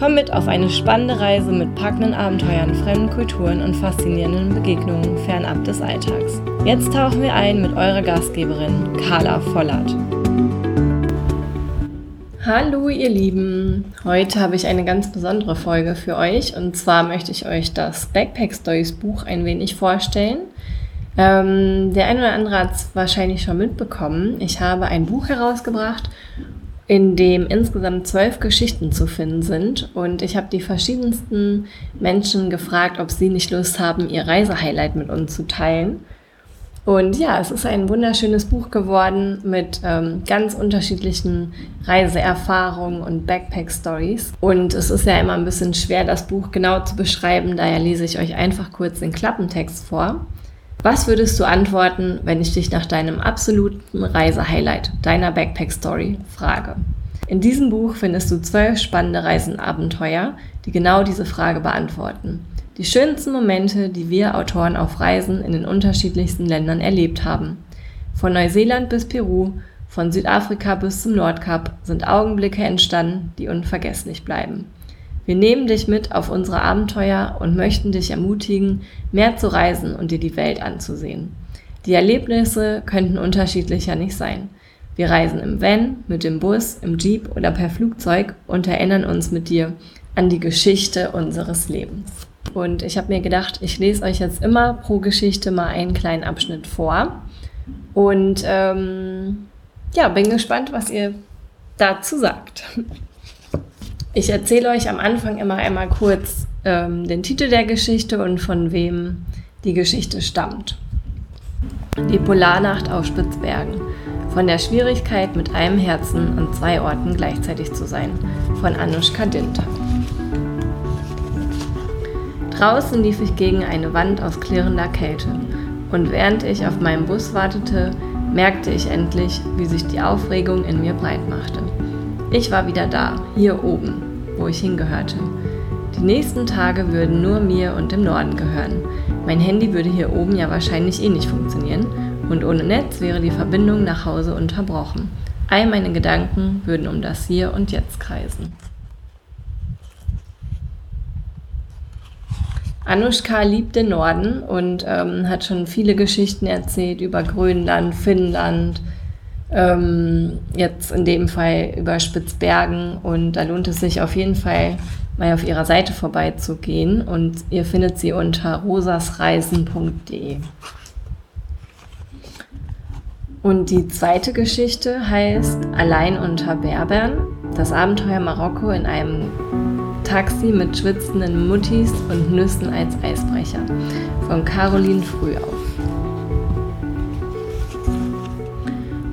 Komm mit auf eine spannende Reise mit packenden Abenteuern, fremden Kulturen und faszinierenden Begegnungen fernab des Alltags. Jetzt tauchen wir ein mit eurer Gastgeberin Carla Vollert. Hallo ihr Lieben, heute habe ich eine ganz besondere Folge für euch und zwar möchte ich euch das Backpack Stories Buch ein wenig vorstellen. Ähm, der eine oder andere hat es wahrscheinlich schon mitbekommen. Ich habe ein Buch herausgebracht in dem insgesamt zwölf Geschichten zu finden sind. Und ich habe die verschiedensten Menschen gefragt, ob sie nicht Lust haben, ihr Reisehighlight mit uns zu teilen. Und ja, es ist ein wunderschönes Buch geworden mit ähm, ganz unterschiedlichen Reiseerfahrungen und Backpack-Stories. Und es ist ja immer ein bisschen schwer, das Buch genau zu beschreiben, daher lese ich euch einfach kurz den Klappentext vor. Was würdest du antworten, wenn ich dich nach deinem absoluten Reisehighlight, deiner Backpack-Story, frage? In diesem Buch findest du zwölf spannende Reisenabenteuer, die genau diese Frage beantworten. Die schönsten Momente, die wir Autoren auf Reisen in den unterschiedlichsten Ländern erlebt haben. Von Neuseeland bis Peru, von Südafrika bis zum Nordkap sind Augenblicke entstanden, die unvergesslich bleiben. Wir nehmen dich mit auf unsere Abenteuer und möchten dich ermutigen, mehr zu reisen und dir die Welt anzusehen. Die Erlebnisse könnten unterschiedlicher nicht sein. Wir reisen im Van, mit dem Bus, im Jeep oder per Flugzeug und erinnern uns mit dir an die Geschichte unseres Lebens. Und ich habe mir gedacht, ich lese euch jetzt immer pro Geschichte mal einen kleinen Abschnitt vor. Und ähm, ja, bin gespannt, was ihr dazu sagt. Ich erzähle euch am Anfang immer einmal kurz ähm, den Titel der Geschichte und von wem die Geschichte stammt. Die Polarnacht auf Spitzbergen. Von der Schwierigkeit, mit einem Herzen an zwei Orten gleichzeitig zu sein. Von Anushka Dinter. Draußen lief ich gegen eine Wand aus klirrender Kälte. Und während ich auf meinen Bus wartete, merkte ich endlich, wie sich die Aufregung in mir breit machte. Ich war wieder da, hier oben, wo ich hingehörte. Die nächsten Tage würden nur mir und dem Norden gehören. Mein Handy würde hier oben ja wahrscheinlich eh nicht funktionieren und ohne Netz wäre die Verbindung nach Hause unterbrochen. All meine Gedanken würden um das Hier und Jetzt kreisen. Anushka liebt den Norden und ähm, hat schon viele Geschichten erzählt über Grönland, Finnland, ähm, jetzt in dem Fall über Spitzbergen und da lohnt es sich auf jeden Fall mal auf ihrer Seite vorbeizugehen und ihr findet sie unter rosasreisen.de. Und die zweite Geschichte heißt Allein unter Berbern, das Abenteuer Marokko in einem Taxi mit schwitzenden Muttis und Nüssen als Eisbrecher von Caroline Frühauf.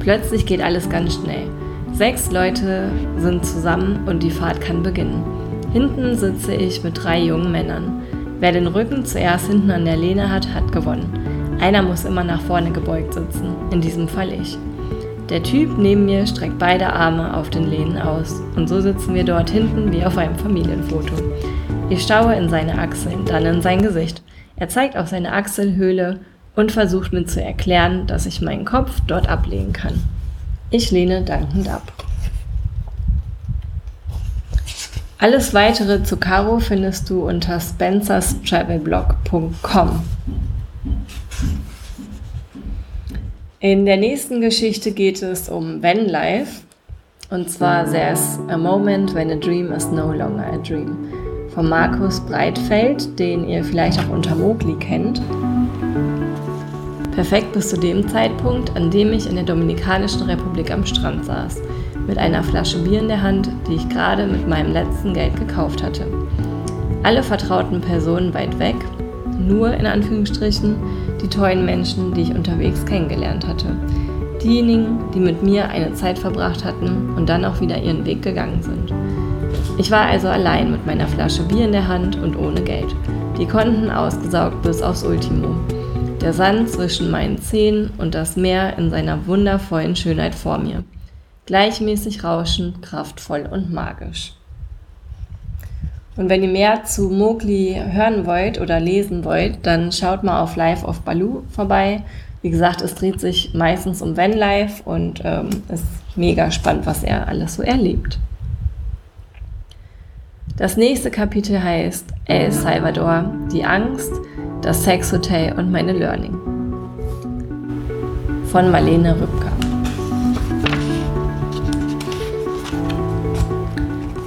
Plötzlich geht alles ganz schnell. Sechs Leute sind zusammen und die Fahrt kann beginnen. Hinten sitze ich mit drei jungen Männern. Wer den Rücken zuerst hinten an der Lehne hat, hat gewonnen. Einer muss immer nach vorne gebeugt sitzen, in diesem Fall ich. Der Typ neben mir streckt beide Arme auf den Lehnen aus und so sitzen wir dort hinten wie auf einem Familienfoto. Ich schaue in seine Achseln, dann in sein Gesicht. Er zeigt auf seine Achselhöhle und versucht mir zu erklären, dass ich meinen Kopf dort ablegen kann. Ich lehne dankend ab. Alles weitere zu Caro findest du unter spencerstravelblog.com. In der nächsten Geschichte geht es um Vanlife und zwar There's a Moment When a Dream is No Longer a Dream von Markus Breitfeld, den ihr vielleicht auch unter Mogli kennt. Perfekt bis zu dem Zeitpunkt, an dem ich in der Dominikanischen Republik am Strand saß, mit einer Flasche Bier in der Hand, die ich gerade mit meinem letzten Geld gekauft hatte. Alle vertrauten Personen weit weg, nur in Anführungsstrichen die tollen Menschen, die ich unterwegs kennengelernt hatte. Diejenigen, die mit mir eine Zeit verbracht hatten und dann auch wieder ihren Weg gegangen sind. Ich war also allein mit meiner Flasche Bier in der Hand und ohne Geld. die Konten ausgesaugt bis aufs Ultimo. Der Sand zwischen meinen Zehen und das Meer in seiner wundervollen Schönheit vor mir. Gleichmäßig rauschend, kraftvoll und magisch. Und wenn ihr mehr zu Mowgli hören wollt oder lesen wollt, dann schaut mal auf Live of Baloo vorbei. Wie gesagt, es dreht sich meistens um Vanlife und ähm, ist mega spannend, was er alles so erlebt. Das nächste Kapitel heißt El Salvador, die Angst, das Sexhotel und meine Learning. Von Marlene Rübker.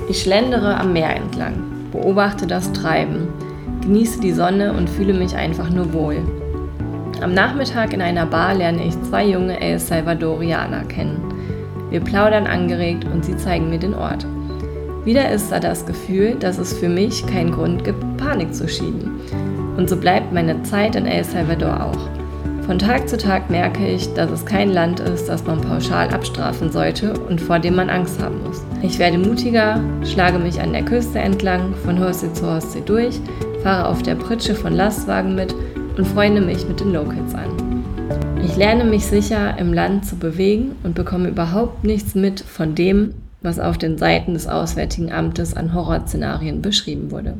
Ich schlendere am Meer entlang, beobachte das Treiben, genieße die Sonne und fühle mich einfach nur wohl. Am Nachmittag in einer Bar lerne ich zwei junge El Salvadorianer kennen. Wir plaudern angeregt und sie zeigen mir den Ort. Wieder ist da das Gefühl, dass es für mich keinen Grund gibt, Panik zu schieben. Und so bleibt meine Zeit in El Salvador auch. Von Tag zu Tag merke ich, dass es kein Land ist, das man pauschal abstrafen sollte und vor dem man Angst haben muss. Ich werde mutiger, schlage mich an der Küste entlang, von Horsee zu Horsee durch, fahre auf der Pritsche von Lastwagen mit und freunde mich mit den Locals an. Ich lerne mich sicher im Land zu bewegen und bekomme überhaupt nichts mit von dem, was auf den Seiten des Auswärtigen Amtes an Horrorszenarien beschrieben wurde.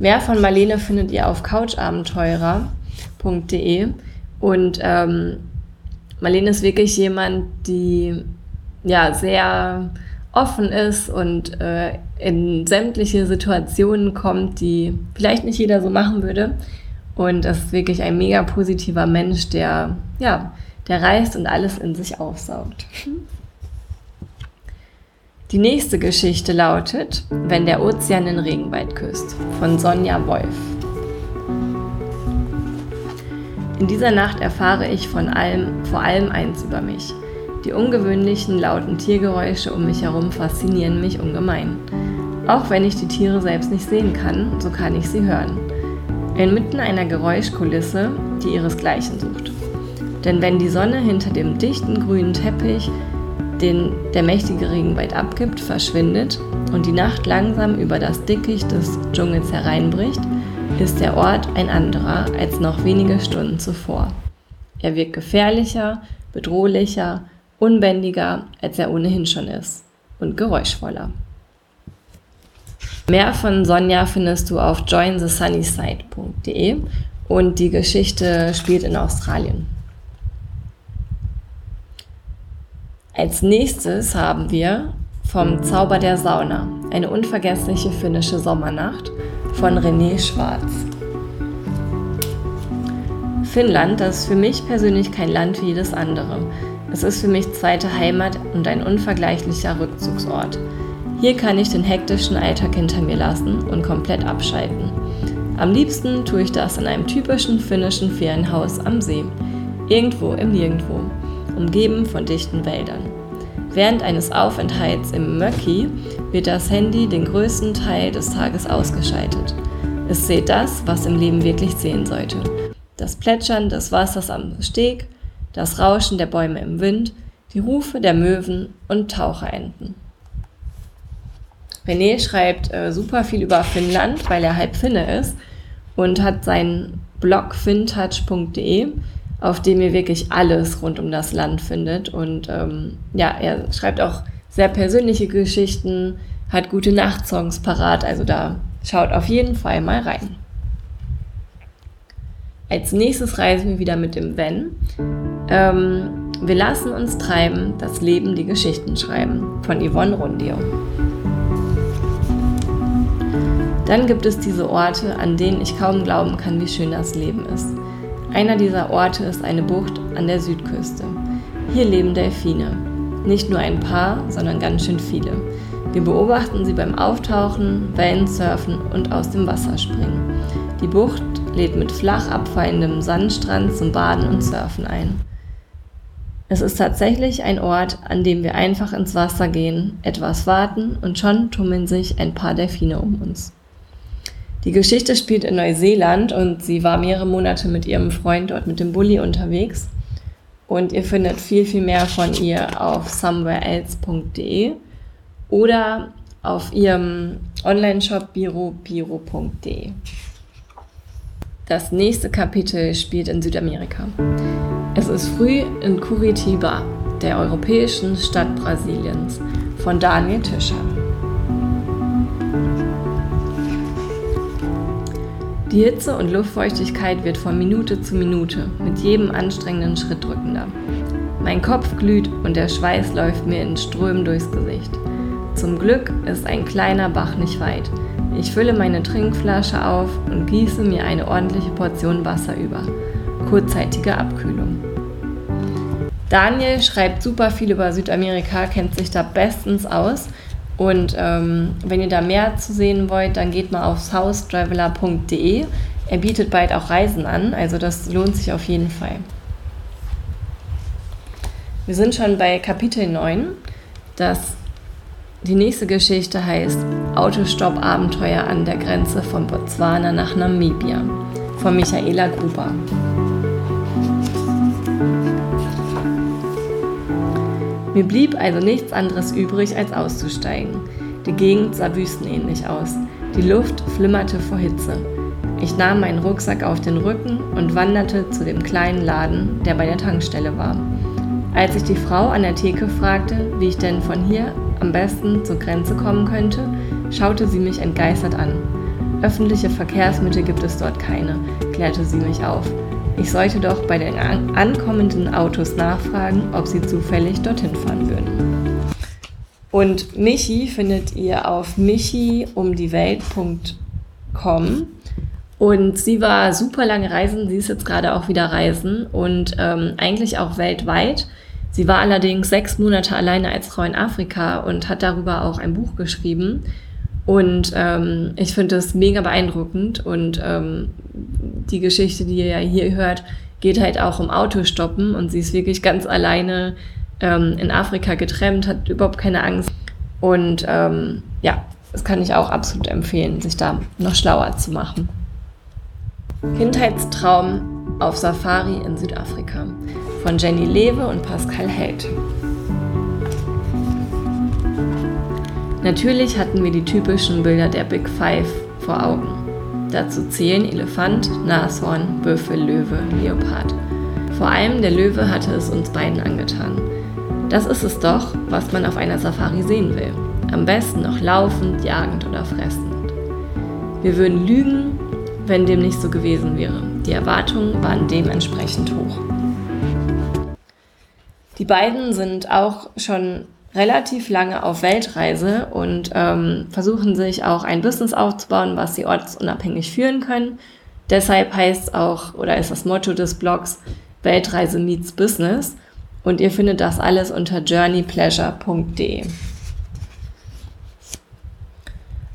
Mehr von Marlene findet ihr auf couchabenteurer.de und ähm, Marlene ist wirklich jemand, die ja sehr offen ist und äh, in sämtliche Situationen kommt, die vielleicht nicht jeder so machen würde. Und das ist wirklich ein mega positiver Mensch, der ja, der reist und alles in sich aufsaugt. Die nächste Geschichte lautet Wenn der Ozean den Regenwald küsst von Sonja Wolf. In dieser Nacht erfahre ich von allem, vor allem eins über mich. Die ungewöhnlichen lauten Tiergeräusche um mich herum faszinieren mich ungemein. Auch wenn ich die Tiere selbst nicht sehen kann, so kann ich sie hören. Inmitten einer Geräuschkulisse, die ihresgleichen sucht. Denn wenn die Sonne hinter dem dichten grünen Teppich den der mächtige Regenwald abgibt, verschwindet und die Nacht langsam über das Dickicht des Dschungels hereinbricht, ist der Ort ein anderer als noch wenige Stunden zuvor. Er wirkt gefährlicher, bedrohlicher, unbändiger, als er ohnehin schon ist und geräuschvoller. Mehr von Sonja findest du auf jointhesunnyside.de und die Geschichte spielt in Australien. Als nächstes haben wir vom Zauber der Sauna, eine unvergessliche finnische Sommernacht von René Schwarz. Finnland, das ist für mich persönlich kein Land wie jedes andere. Es ist für mich zweite Heimat und ein unvergleichlicher Rückzugsort. Hier kann ich den hektischen Alltag hinter mir lassen und komplett abschalten. Am liebsten tue ich das in einem typischen finnischen Ferienhaus am See, irgendwo im Nirgendwo umgeben von dichten Wäldern. Während eines Aufenthalts im Möcki wird das Handy den größten Teil des Tages ausgeschaltet. Es seht das, was im Leben wirklich sehen sollte. Das Plätschern des Wassers am Steg, das Rauschen der Bäume im Wind, die Rufe der Möwen und Taucherenten. René schreibt äh, super viel über Finnland, weil er halb Finne ist und hat seinen Blog fintouch.de, auf dem ihr wirklich alles rund um das Land findet. Und ähm, ja, er schreibt auch sehr persönliche Geschichten, hat gute Nachtsongs parat, also da schaut auf jeden Fall mal rein. Als nächstes reisen wir wieder mit dem Wenn. Ähm, wir lassen uns treiben, das Leben die Geschichten schreiben von Yvonne Rundio. Dann gibt es diese Orte, an denen ich kaum glauben kann, wie schön das Leben ist. Einer dieser Orte ist eine Bucht an der Südküste. Hier leben Delfine. Nicht nur ein paar, sondern ganz schön viele. Wir beobachten sie beim Auftauchen, Wellensurfen und aus dem Wasser springen. Die Bucht lädt mit flach abfallendem Sandstrand zum Baden und Surfen ein. Es ist tatsächlich ein Ort, an dem wir einfach ins Wasser gehen, etwas warten und schon tummeln sich ein paar Delfine um uns. Die Geschichte spielt in Neuseeland und sie war mehrere Monate mit ihrem Freund dort mit dem Bulli unterwegs. Und ihr findet viel, viel mehr von ihr auf somewhereelse.de oder auf ihrem Onlineshop birobiro.de. Das nächste Kapitel spielt in Südamerika. Es ist früh in Curitiba, der europäischen Stadt Brasiliens, von Daniel Tischer. Die Hitze und Luftfeuchtigkeit wird von Minute zu Minute mit jedem anstrengenden Schritt drückender. Mein Kopf glüht und der Schweiß läuft mir in Strömen durchs Gesicht. Zum Glück ist ein kleiner Bach nicht weit. Ich fülle meine Trinkflasche auf und gieße mir eine ordentliche Portion Wasser über. Kurzzeitige Abkühlung. Daniel schreibt super viel über Südamerika, kennt sich da bestens aus und ähm, wenn ihr da mehr zu sehen wollt, dann geht mal auf southtraveler.de. Er bietet bald auch Reisen an, also das lohnt sich auf jeden Fall. Wir sind schon bei Kapitel 9. Das, die nächste Geschichte heißt Autostopp-Abenteuer an der Grenze von Botswana nach Namibia von Michaela Gruber. Mir blieb also nichts anderes übrig, als auszusteigen. Die Gegend sah wüstenähnlich aus. Die Luft flimmerte vor Hitze. Ich nahm meinen Rucksack auf den Rücken und wanderte zu dem kleinen Laden, der bei der Tankstelle war. Als ich die Frau an der Theke fragte, wie ich denn von hier am besten zur Grenze kommen könnte, schaute sie mich entgeistert an. Öffentliche Verkehrsmittel gibt es dort keine, klärte sie mich auf. Ich sollte doch bei den ankommenden Autos nachfragen, ob sie zufällig dorthin fahren würden. Und Michi findet ihr auf michiumdiewelt.com. Und sie war super lange reisen, sie ist jetzt gerade auch wieder reisen und ähm, eigentlich auch weltweit. Sie war allerdings sechs Monate alleine als Frau in Afrika und hat darüber auch ein Buch geschrieben. Und ähm, ich finde das mega beeindruckend und ähm, die Geschichte, die ihr ja hier hört, geht halt auch um Autostoppen und sie ist wirklich ganz alleine ähm, in Afrika getrennt, hat überhaupt keine Angst. Und ähm, ja, das kann ich auch absolut empfehlen, sich da noch schlauer zu machen. Kindheitstraum auf Safari in Südafrika von Jenny Lewe und Pascal Held. Natürlich hatten wir die typischen Bilder der Big Five vor Augen. Dazu zählen Elefant, Nashorn, Büffel, Löwe, Leopard. Vor allem der Löwe hatte es uns beiden angetan. Das ist es doch, was man auf einer Safari sehen will. Am besten noch laufend, jagend oder fressend. Wir würden lügen, wenn dem nicht so gewesen wäre. Die Erwartungen waren dementsprechend hoch. Die beiden sind auch schon relativ lange auf Weltreise und ähm, versuchen sich auch ein Business aufzubauen, was sie ortsunabhängig führen können. Deshalb heißt es auch oder ist das Motto des Blogs Weltreise meets Business und ihr findet das alles unter journeypleasure.de.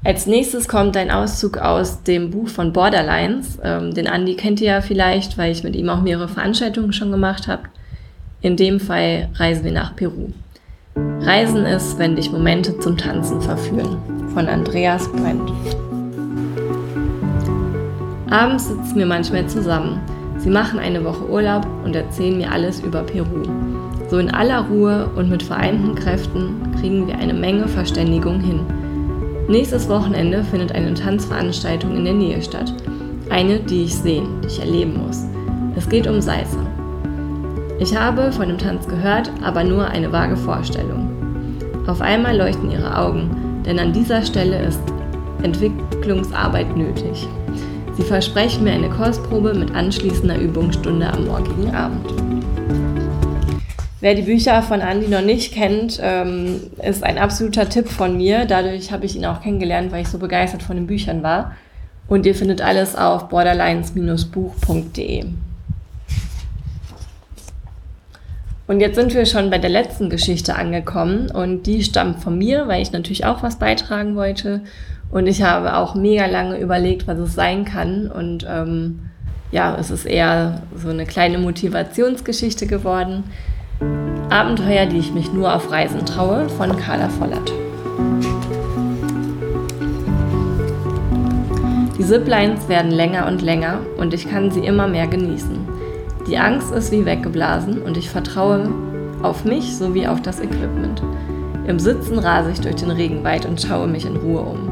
Als nächstes kommt ein Auszug aus dem Buch von Borderlines. Ähm, den Andy kennt ihr ja vielleicht, weil ich mit ihm auch mehrere Veranstaltungen schon gemacht habe. In dem Fall reisen wir nach Peru. Reisen ist, wenn dich Momente zum Tanzen verführen. Von Andreas Brent. Abends sitzen wir manchmal zusammen. Sie machen eine Woche Urlaub und erzählen mir alles über Peru. So in aller Ruhe und mit vereinten Kräften kriegen wir eine Menge Verständigung hin. Nächstes Wochenende findet eine Tanzveranstaltung in der Nähe statt. Eine, die ich sehen, die ich erleben muss. Es geht um Salsa. Ich habe von dem Tanz gehört, aber nur eine vage Vorstellung. Auf einmal leuchten ihre Augen, denn an dieser Stelle ist Entwicklungsarbeit nötig. Sie versprechen mir eine Kostprobe mit anschließender Übungsstunde am morgigen Abend. Wer die Bücher von Andy noch nicht kennt, ähm, ist ein absoluter Tipp von mir. Dadurch habe ich ihn auch kennengelernt, weil ich so begeistert von den Büchern war. Und ihr findet alles auf borderlines-buch.de. Und jetzt sind wir schon bei der letzten Geschichte angekommen und die stammt von mir, weil ich natürlich auch was beitragen wollte. Und ich habe auch mega lange überlegt, was es sein kann. Und ähm, ja, es ist eher so eine kleine Motivationsgeschichte geworden. Abenteuer, die ich mich nur auf Reisen traue, von Carla Vollert. Die Ziplines werden länger und länger und ich kann sie immer mehr genießen. Die Angst ist wie weggeblasen und ich vertraue auf mich sowie auf das Equipment. Im Sitzen rase ich durch den Regenwald und schaue mich in Ruhe um.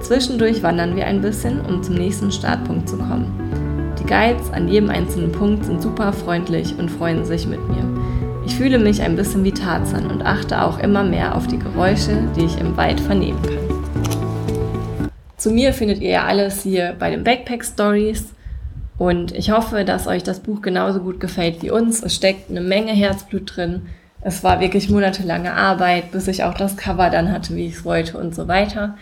Zwischendurch wandern wir ein bisschen, um zum nächsten Startpunkt zu kommen. Die Guides an jedem einzelnen Punkt sind super freundlich und freuen sich mit mir. Ich fühle mich ein bisschen wie Tarzan und achte auch immer mehr auf die Geräusche, die ich im Wald vernehmen kann. Zu mir findet ihr ja alles hier bei den Backpack Stories und ich hoffe, dass euch das Buch genauso gut gefällt wie uns. Es steckt eine Menge Herzblut drin. Es war wirklich monatelange Arbeit, bis ich auch das Cover dann hatte, wie ich es wollte und so weiter.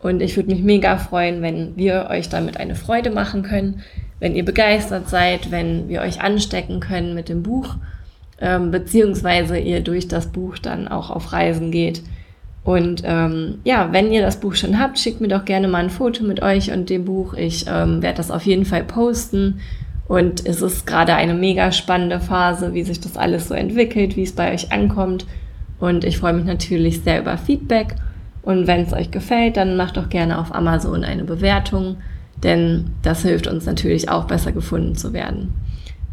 Und ich würde mich mega freuen, wenn wir euch damit eine Freude machen können, wenn ihr begeistert seid, wenn wir euch anstecken können mit dem Buch, ähm, beziehungsweise ihr durch das Buch dann auch auf Reisen geht. Und ähm, ja, wenn ihr das Buch schon habt, schickt mir doch gerne mal ein Foto mit euch und dem Buch. Ich ähm, werde das auf jeden Fall posten. Und es ist gerade eine mega spannende Phase, wie sich das alles so entwickelt, wie es bei euch ankommt. Und ich freue mich natürlich sehr über Feedback. Und wenn es euch gefällt, dann macht doch gerne auf Amazon eine Bewertung, denn das hilft uns natürlich auch besser gefunden zu werden.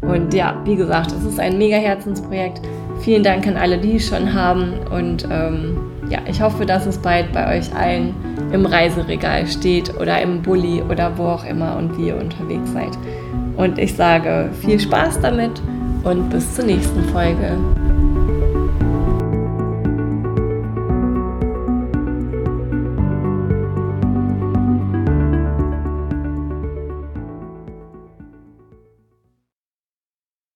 Und ja, wie gesagt, es ist ein mega Herzensprojekt. Vielen Dank an alle, die es schon haben. Und ähm, ja, ich hoffe, dass es bald bei euch allen im Reiseregal steht oder im Bulli oder wo auch immer und wie ihr unterwegs seid. Und ich sage viel Spaß damit und bis zur nächsten Folge.